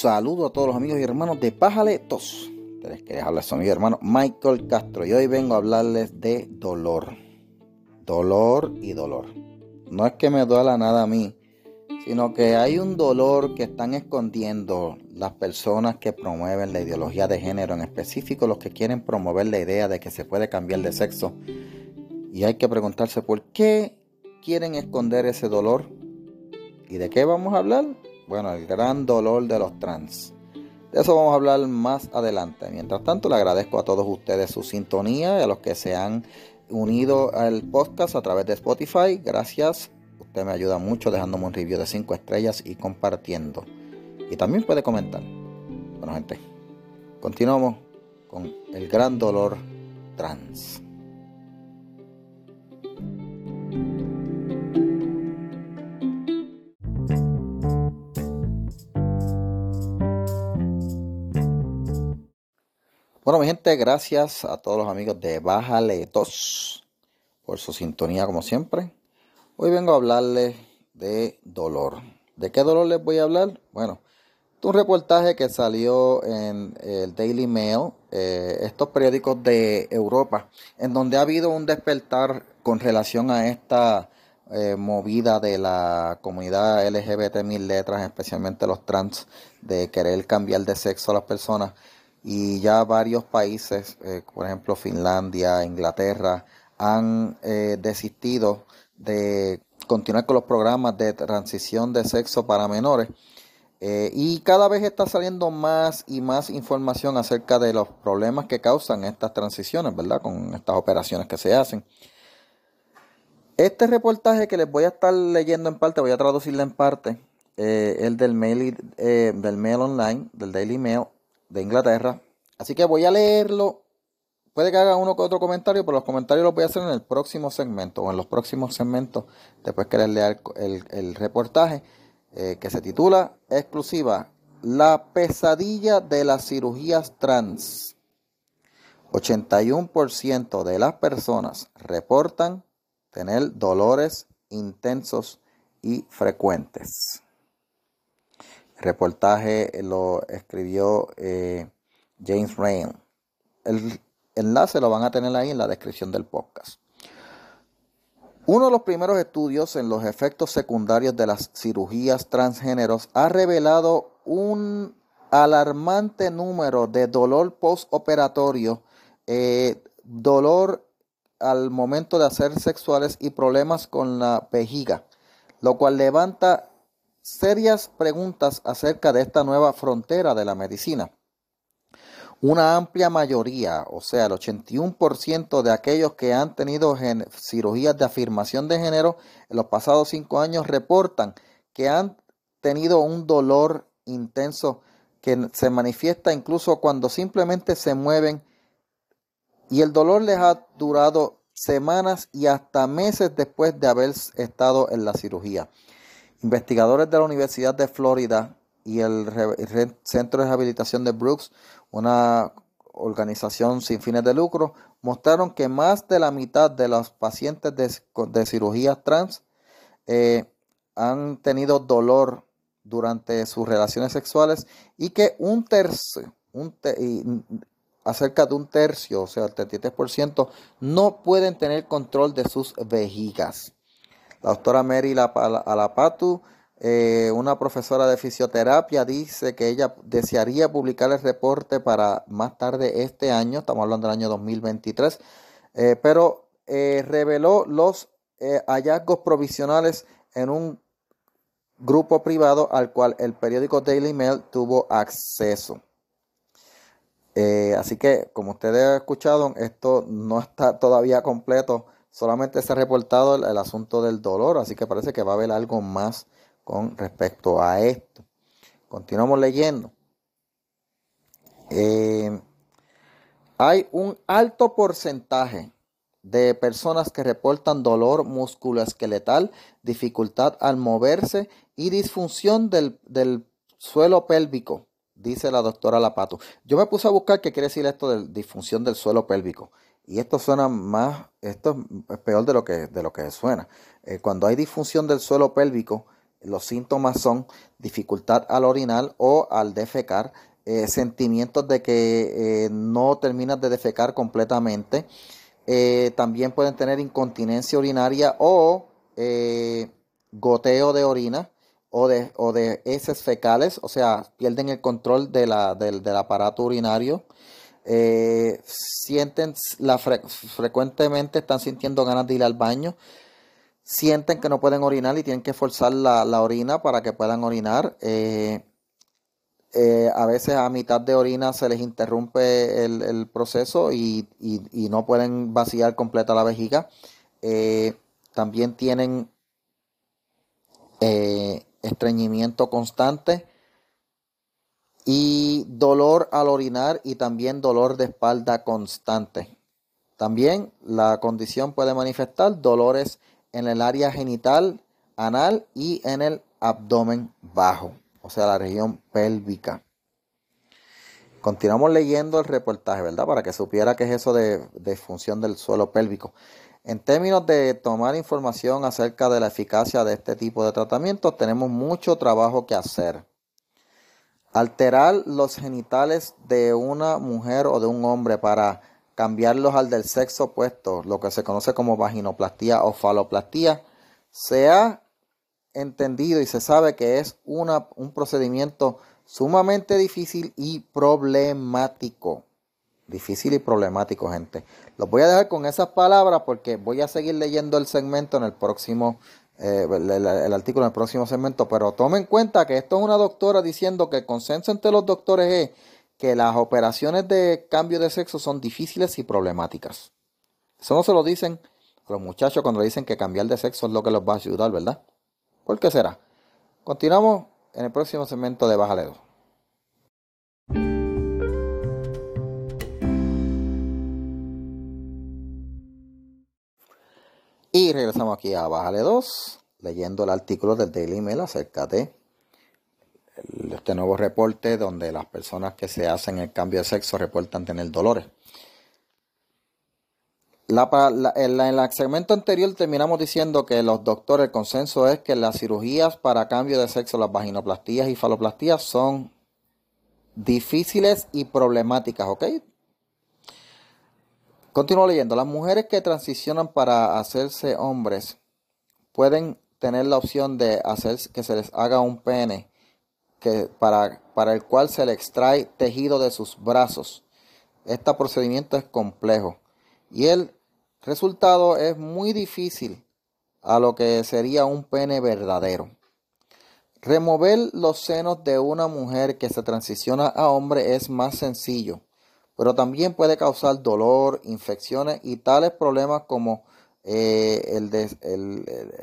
saludo a todos los amigos y hermanos de Pájale Tos. Les quería hablar a mi hermano Michael Castro y hoy vengo a hablarles de dolor. Dolor y dolor. No es que me duela nada a mí, sino que hay un dolor que están escondiendo las personas que promueven la ideología de género, en específico los que quieren promover la idea de que se puede cambiar de sexo. Y hay que preguntarse por qué quieren esconder ese dolor. ¿Y de qué vamos a hablar? Bueno, el gran dolor de los trans. De eso vamos a hablar más adelante. Mientras tanto, le agradezco a todos ustedes su sintonía y a los que se han unido al podcast a través de Spotify. Gracias. Usted me ayuda mucho dejándome un review de 5 estrellas y compartiendo. Y también puede comentar. Bueno, gente, continuamos con el gran dolor trans. Bueno, mi gente, gracias a todos los amigos de Bájale Tos por su sintonía como siempre. Hoy vengo a hablarles de dolor. ¿De qué dolor les voy a hablar? Bueno, un reportaje que salió en el Daily Mail, eh, estos periódicos de Europa, en donde ha habido un despertar con relación a esta eh, movida de la comunidad LGBT mil letras, especialmente los trans, de querer cambiar de sexo a las personas y ya varios países, eh, por ejemplo Finlandia, Inglaterra, han eh, desistido de continuar con los programas de transición de sexo para menores. Eh, y cada vez está saliendo más y más información acerca de los problemas que causan estas transiciones, ¿verdad? Con estas operaciones que se hacen. Este reportaje que les voy a estar leyendo en parte, voy a traducirlo en parte, el del mail, del mail online, del Daily Mail, de Inglaterra. Así que voy a leerlo. Puede que haga uno que otro comentario, pero los comentarios los voy a hacer en el próximo segmento o en los próximos segmentos, después que les lea el, reportaje eh, que se titula exclusiva La pesadilla de las cirugías trans. 81% de las personas reportan tener dolores intensos y frecuentes reportaje lo escribió eh, James Rain. El enlace lo van a tener ahí en la descripción del podcast. Uno de los primeros estudios en los efectos secundarios de las cirugías transgéneros ha revelado un alarmante número de dolor postoperatorio, eh, dolor al momento de hacer sexuales y problemas con la vejiga, lo cual levanta serias preguntas acerca de esta nueva frontera de la medicina. Una amplia mayoría, o sea, el 81% de aquellos que han tenido cirugías de afirmación de género en los pasados cinco años reportan que han tenido un dolor intenso que se manifiesta incluso cuando simplemente se mueven y el dolor les ha durado semanas y hasta meses después de haber estado en la cirugía. Investigadores de la Universidad de Florida y el Centro de Rehabilitación de Brooks, una organización sin fines de lucro, mostraron que más de la mitad de los pacientes de, cirugías trans eh, han tenido dolor durante sus relaciones sexuales y que un tercio, un acerca de un tercio, o sea, el 33%, no pueden tener control de sus vejigas. La doctora Mary Alapatu, eh, una profesora de fisioterapia, dice que ella desearía publicar el reporte para más tarde este año, estamos hablando del año 2023, eh, pero eh, reveló los hallazgos provisionales en un grupo privado al cual el periódico Daily Mail tuvo acceso. así que, como ustedes han escuchado, esto no está todavía completo solamente se ha reportado el, asunto del dolor, así que parece que va a haber algo más con respecto a esto. Continuamos leyendo. Eh, hay un alto porcentaje de personas que reportan dolor musculoesqueletal, dificultad al moverse y disfunción del, del, suelo pélvico, dice la doctora Lapato. Yo me puse a buscar qué quiere decir esto de disfunción del suelo pélvico. Y esto suena más, esto es peor de lo que, de lo que suena. Eh, cuando hay disfunción del suelo pélvico, Los síntomas son dificultad al orinar o al defecar, eh, sentimientos de que eh, no terminas de defecar completamente. También pueden tener incontinencia urinaria o goteo de orina o de, o de heces fecales, o sea, pierden el control de la, del, aparato urinario. Sienten la frecuentemente están sintiendo ganas de ir al baño sienten que no pueden orinar y tienen que forzar la, orina para que puedan orinar. Eh, eh, a veces a mitad de orina se les interrumpe el, proceso y, no pueden vaciar completa la vejiga. Eh, también tienen estreñimiento constante y dolor al orinar y también dolor de espalda constante. También la condición puede manifestar dolores en el área genital, anal y en el abdomen bajo, o sea, la región pélvica. Continuamos leyendo el reportaje, ¿verdad? Para que supiera qué es eso de, de función del suelo pélvico. En términos de tomar información acerca de la eficacia de este tipo de tratamientos, tenemos mucho trabajo que hacer. Alterar los genitales de una mujer o de un hombre para cambiarlos al del sexo opuesto, lo que se conoce como vaginoplastía o faloplastía, se ha entendido y se sabe que es una, un procedimiento sumamente difícil y problemático. Difícil y problemático, gente. Los voy a dejar con esas palabras porque voy a seguir leyendo el segmento en el próximo, eh, el, artículo en el próximo segmento. Pero tomen en cuenta que esto es una doctora diciendo que el consenso entre los doctores es que las operaciones de cambio de sexo son difíciles y problemáticas. Eso no se lo dicen los muchachos cuando dicen que cambiar de sexo es lo que los va a ayudar, ¿verdad? ¿Por qué será? Continuamos en el próximo segmento de Bájale Y regresamos aquí a Bájale 2, leyendo el artículo del Daily Mail acerca de este nuevo reporte donde las personas que se hacen el cambio de sexo reportan tener dolores. en, el segmento anterior terminamos diciendo que los doctores, el consenso es que las cirugías para cambio de sexo, las vaginoplastías y faloplastías son difíciles y problemáticas, ¿ok? Continúo leyendo. Las mujeres que transicionan para hacerse hombres pueden tener la opción de hacer que se les haga un pene que para, para el cual se le extrae tejido de sus brazos. Este procedimiento es complejo y el resultado es muy difícil a lo que sería un pene verdadero. Remover los senos de una mujer que se transiciona a hombre es más sencillo, pero también puede causar dolor, infecciones y tales problemas como eh,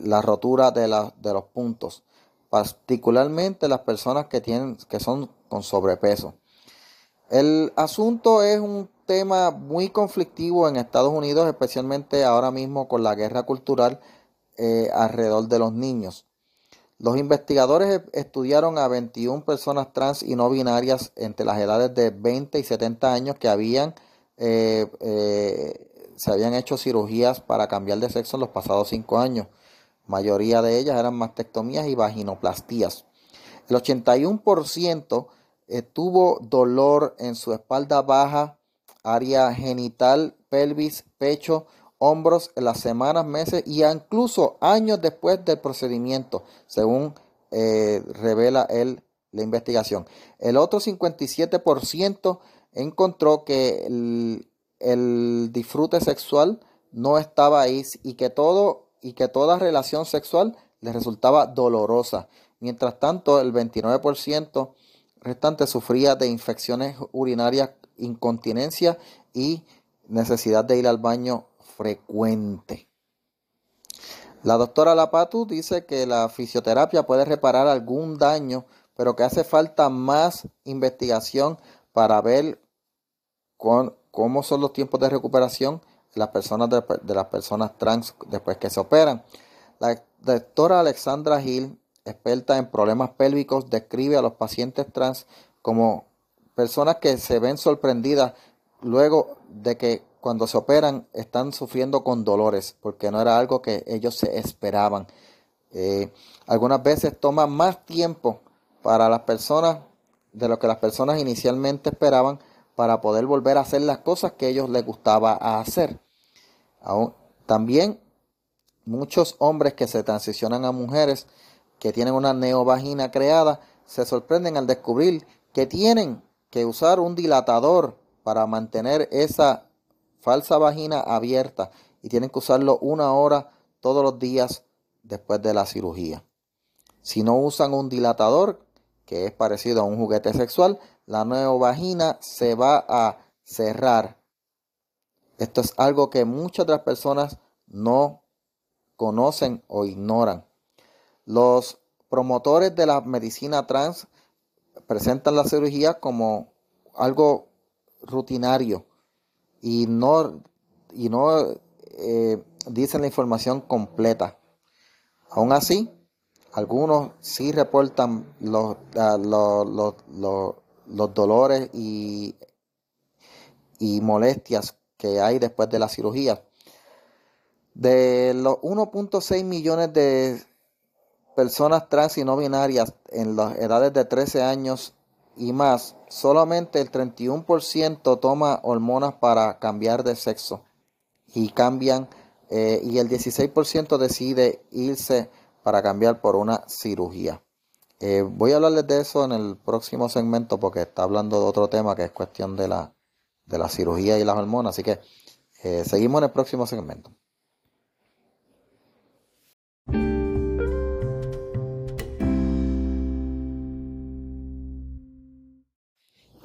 la rotura de, de los puntos particularmente las personas que tienen que son con sobrepeso. El asunto es un tema muy conflictivo en Estados Unidos, especialmente ahora mismo con la guerra cultural eh, alrededor de los niños. Los investigadores e-, estudiaron a 21 personas trans y no binarias entre las edades de 20 y 70 años que habían eh, eh, se habían hecho cirugías para cambiar de sexo en los pasados 5 años mayoría de ellas eran mastectomías y vaginoplastías. El 81% eh, tuvo dolor en su espalda baja, área genital, pelvis, pecho, hombros en las semanas, meses y incluso años después del procedimiento, según eh, revela la investigación. El otro 57% encontró que el, el disfrute sexual no estaba ahí y que todo y que toda relación sexual les resultaba dolorosa. Mientras tanto, el 29% restante sufría de infecciones urinarias, incontinencia y necesidad de ir al baño frecuente. La doctora Lapatu dice que la fisioterapia puede reparar algún daño, pero que hace falta más investigación para ver cómo son los tiempos de recuperación las personas de, las personas trans después que se operan. La doctora Alexandra Hill, experta en problemas pélvicos, describe a los pacientes trans como personas que se ven sorprendidas luego de que cuando se operan están sufriendo con dolores porque no era algo que ellos se esperaban. Eh, algunas veces toma más tiempo para las personas de lo que las personas inicialmente esperaban para poder volver a hacer las cosas que ellos les gustaba hacer. también muchos hombres que se transicionan a mujeres que tienen una neovagina creada se sorprenden al descubrir que tienen que usar un dilatador para mantener esa falsa vagina abierta y tienen que usarlo una hora todos los días después de la cirugía. Si no usan un dilatador, que es parecido a un juguete sexual, la neovagina se va a cerrar. Esto es algo que muchas de las personas no conocen o ignoran. Los promotores de la medicina trans presentan la cirugía como algo rutinario y no, y no eh, dicen la información completa. Aún así, algunos sí reportan los, ah, los, dolores y, y molestias que hay después de la cirugía. De los 1.6 millones de personas trans y no binarias en las edades de 13 años y más, solamente el 31% toma hormonas para cambiar de sexo y cambian eh, y el 16% decide irse para cambiar por una cirugía. Eh, voy a hablarles de eso en el próximo segmento porque está hablando de otro tema que es cuestión de la, de la cirugía y las hormonas. Así que eh, seguimos en el próximo segmento.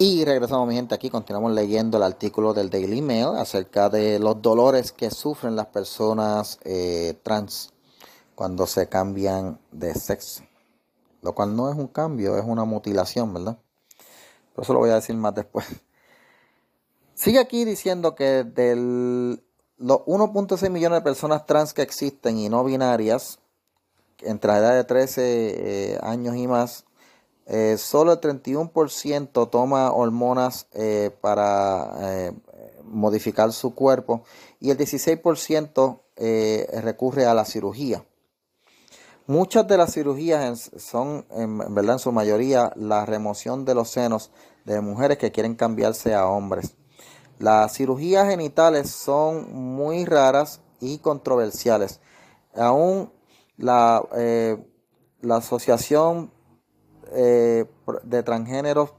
Y regresamos, mi gente, aquí continuamos leyendo el artículo del Daily Mail acerca de los dolores que sufren las personas eh, trans cuando se cambian de sexo. Lo cual no es un cambio, es una mutilación, ¿verdad? Pero eso lo voy a decir más después. Sigue aquí diciendo que de los 1.6 millones de personas trans que existen y no binarias, entre la edad de 13 eh, años y más, eh, solo el 31% toma hormonas eh, para eh, modificar su cuerpo y el 16% recurre a la cirugía. Muchas de las cirugías son, en, verdad, en su mayoría, la remoción de los senos de mujeres que quieren cambiarse a hombres. Las cirugías genitales son muy raras y controversiales. Aún la, la Asociación eh, de transgéneros,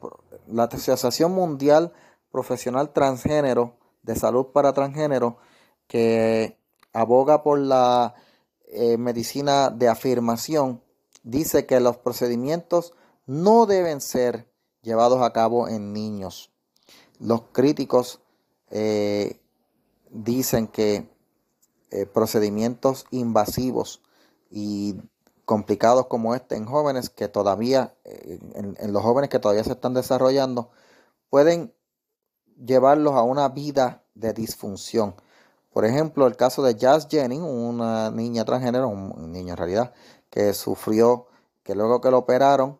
la Asociación Mundial Profesional Transgénero de Salud para Transgénero, que aboga por la eh, medicina de afirmación, dice que los procedimientos no deben ser llevados a cabo en niños. Los críticos eh, dicen que procedimientos invasivos y complicados como este en jóvenes que todavía, en, los jóvenes que todavía se están desarrollando, pueden llevarlos a una vida de disfunción. Por ejemplo, el caso de Jazz Jennings, una niña transgénero, un, niño en realidad, que sufrió, que luego que lo operaron,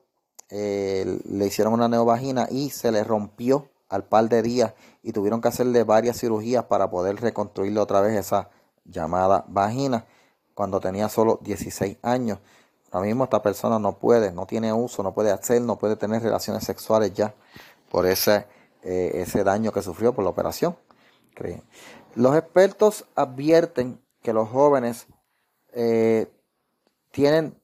eh, le hicieron una neovagina y se le rompió al par de días y tuvieron que hacerle varias cirugías para poder reconstruirle otra vez esa llamada vagina cuando tenía solo 16 años. Ahora mismo esta persona no puede, no tiene uso, no puede hacer, no puede tener relaciones sexuales ya por ese, eh, ese daño que sufrió por la operación. Los expertos advierten que los jóvenes eh, tienen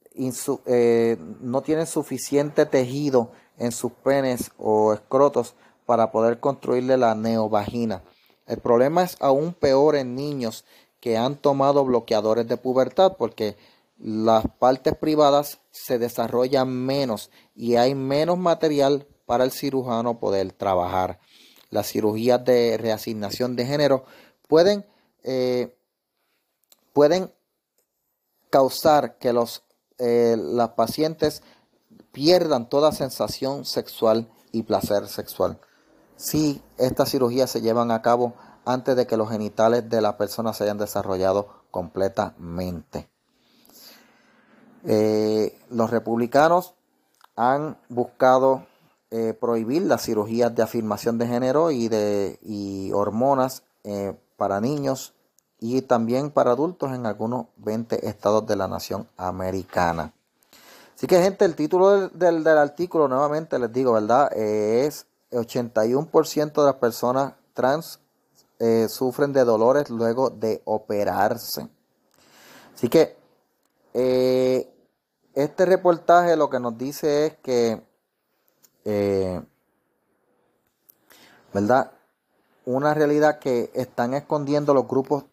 eh, no tienen suficiente tejido en sus penes o escrotos para poder construirle la neovagina. El problema es aún peor en niños que han tomado bloqueadores de pubertad porque las partes privadas se desarrollan menos y hay menos material para el cirujano poder trabajar. Las cirugías de reasignación de género pueden, eh, pueden causar que los eh, las pacientes pierdan toda sensación sexual y placer sexual. Si estas cirugías se llevan a cabo antes de que los genitales de la persona se hayan desarrollado completamente. Eh, los republicanos han buscado eh, prohibir las cirugías de afirmación de género y de hormonas eh, para niños y también para adultos en algunos 20 estados de la nación americana. Así que gente, el título del, artículo, nuevamente les digo, ¿verdad? Es 81% de las personas trans sufren de dolores luego de operarse. Así que eh, este reportaje lo que nos dice es que, ¿verdad? Una realidad que están escondiendo los grupos,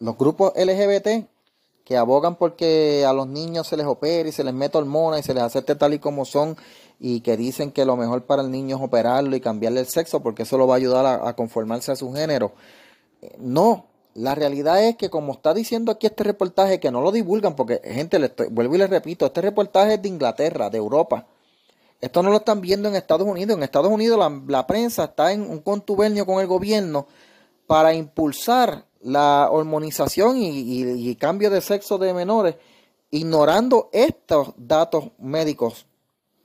los grupos LGBT que abogan porque a los niños se les opere y se les mete hormonas y se les acepte tal y como son y que dicen que lo mejor para el niño es operarlo y cambiarle el sexo porque eso lo va a ayudar a, conformarse a su género. No, la realidad es que como está diciendo aquí este reportaje, que no lo divulgan porque gente, le vuelvo y les repito, este reportaje es de Inglaterra, de Europa. Esto no lo están viendo en Estados Unidos. En Estados Unidos la, la prensa está en un contubernio con el gobierno para impulsar la hormonización y, cambio de sexo de menores, ignorando estos datos médicos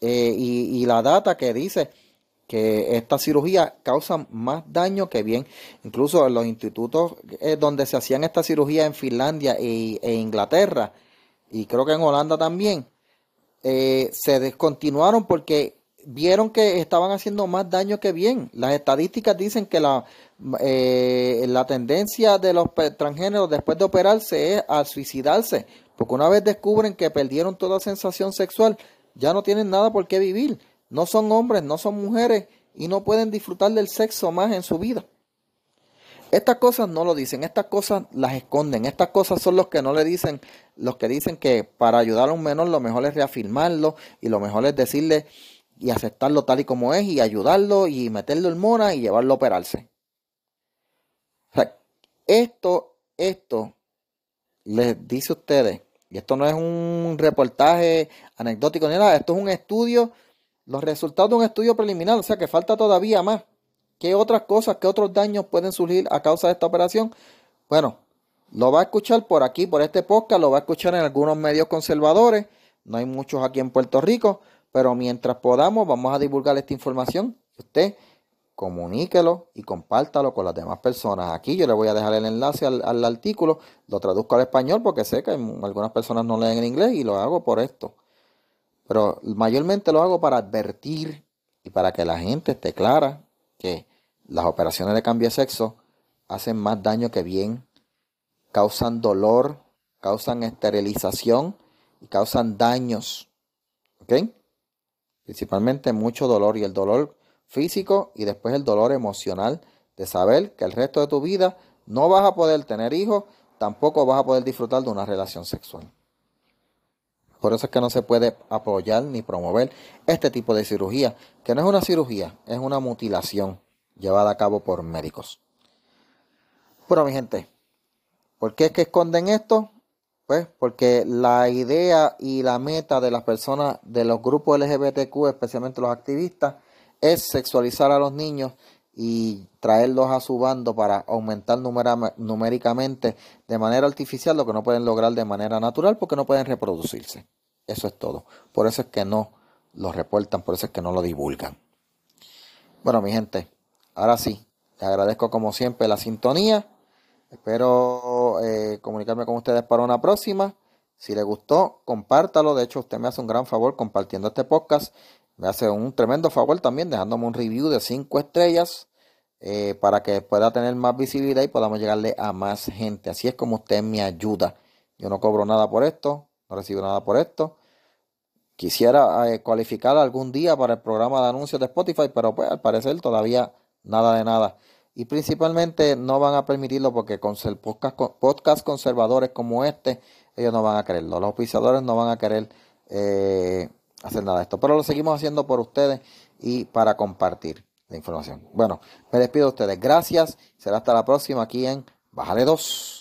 eh, y, la data que dice que esta cirugía causa más daño que bien. Incluso en los institutos eh, donde se hacían esta cirugía en Finlandia e, Inglaterra, y creo que en Holanda también, eh, se descontinuaron porque vieron que estaban haciendo más daño que bien. Las estadísticas dicen que la, eh, la tendencia de los transgéneros después de operarse es a suicidarse, porque una vez descubren que perdieron toda sensación sexual, ya no tienen nada por qué vivir. No son hombres, no son mujeres y no pueden disfrutar del sexo más en su vida. Estas cosas no lo dicen, estas cosas las esconden, estas cosas son los que no le dicen, los que dicen que para ayudar a un menor lo mejor es reafirmarlo y lo mejor es decirle y aceptarlo tal y como es y ayudarlo y meterle hormonas y llevarlo a operarse. esto, esto les dice ustedes, y esto no es un reportaje anecdótico ni nada, esto es un estudio, los resultados de un estudio preliminar, o sea que falta todavía más. ¿Qué otras cosas, qué otros daños pueden surgir a causa de esta operación? Bueno, lo va a escuchar por aquí, por este podcast, lo va a escuchar en algunos medios conservadores, no hay muchos aquí en Puerto Rico, pero mientras podamos, vamos a divulgar esta información. Usted comuníquelo y compártalo con las demás personas. Aquí yo le voy a dejar el enlace al, artículo, lo traduzco al español porque sé que algunas personas no leen en inglés y lo hago por esto. Pero mayormente lo hago para advertir y para que la gente esté clara que las operaciones de cambio de sexo hacen más daño que bien, causan dolor, causan esterilización y causan daños. ¿Ok? principalmente mucho dolor y el dolor físico y después el dolor emocional de saber que el resto de tu vida no vas a poder tener hijos, tampoco vas a poder disfrutar de una relación sexual. Por eso es que no se puede apoyar ni promover este tipo de cirugía, que no es una cirugía, es una mutilación llevada a cabo por médicos. Bueno, mi gente, ¿por qué es que esconden esto? Pues porque la idea y la meta de las personas de los grupos LGBTQ, especialmente los activistas, es sexualizar a los niños y traerlos a su bando para aumentar numéricamente de manera artificial lo que no pueden lograr de manera natural porque no pueden reproducirse. Eso es todo. Por eso es que no lo reportan, por eso es que no lo divulgan. Bueno, mi gente, ahora sí, les agradezco como siempre la sintonía Espero eh, comunicarme con ustedes para una próxima. Si les gustó, compártalo. De hecho, usted me hace un gran favor compartiendo este podcast. Me hace un tremendo favor también dejándome un review de 5 estrellas eh, para que pueda tener más visibilidad y podamos llegarle a más gente. Así es como usted me ayuda. Yo no cobro nada por esto, no recibo nada por esto. Quisiera eh, cualificar algún día para el programa de anuncios de Spotify, pero pues al parecer todavía nada de nada y principalmente no van a permitirlo porque con podcast, conservadores como este, ellos no van a quererlo. Los oficiadores no van a querer eh, hacer nada de esto, pero lo seguimos haciendo por ustedes y para compartir la información. Bueno, me despido de ustedes. Gracias. Será hasta la próxima aquí en Bájale 2.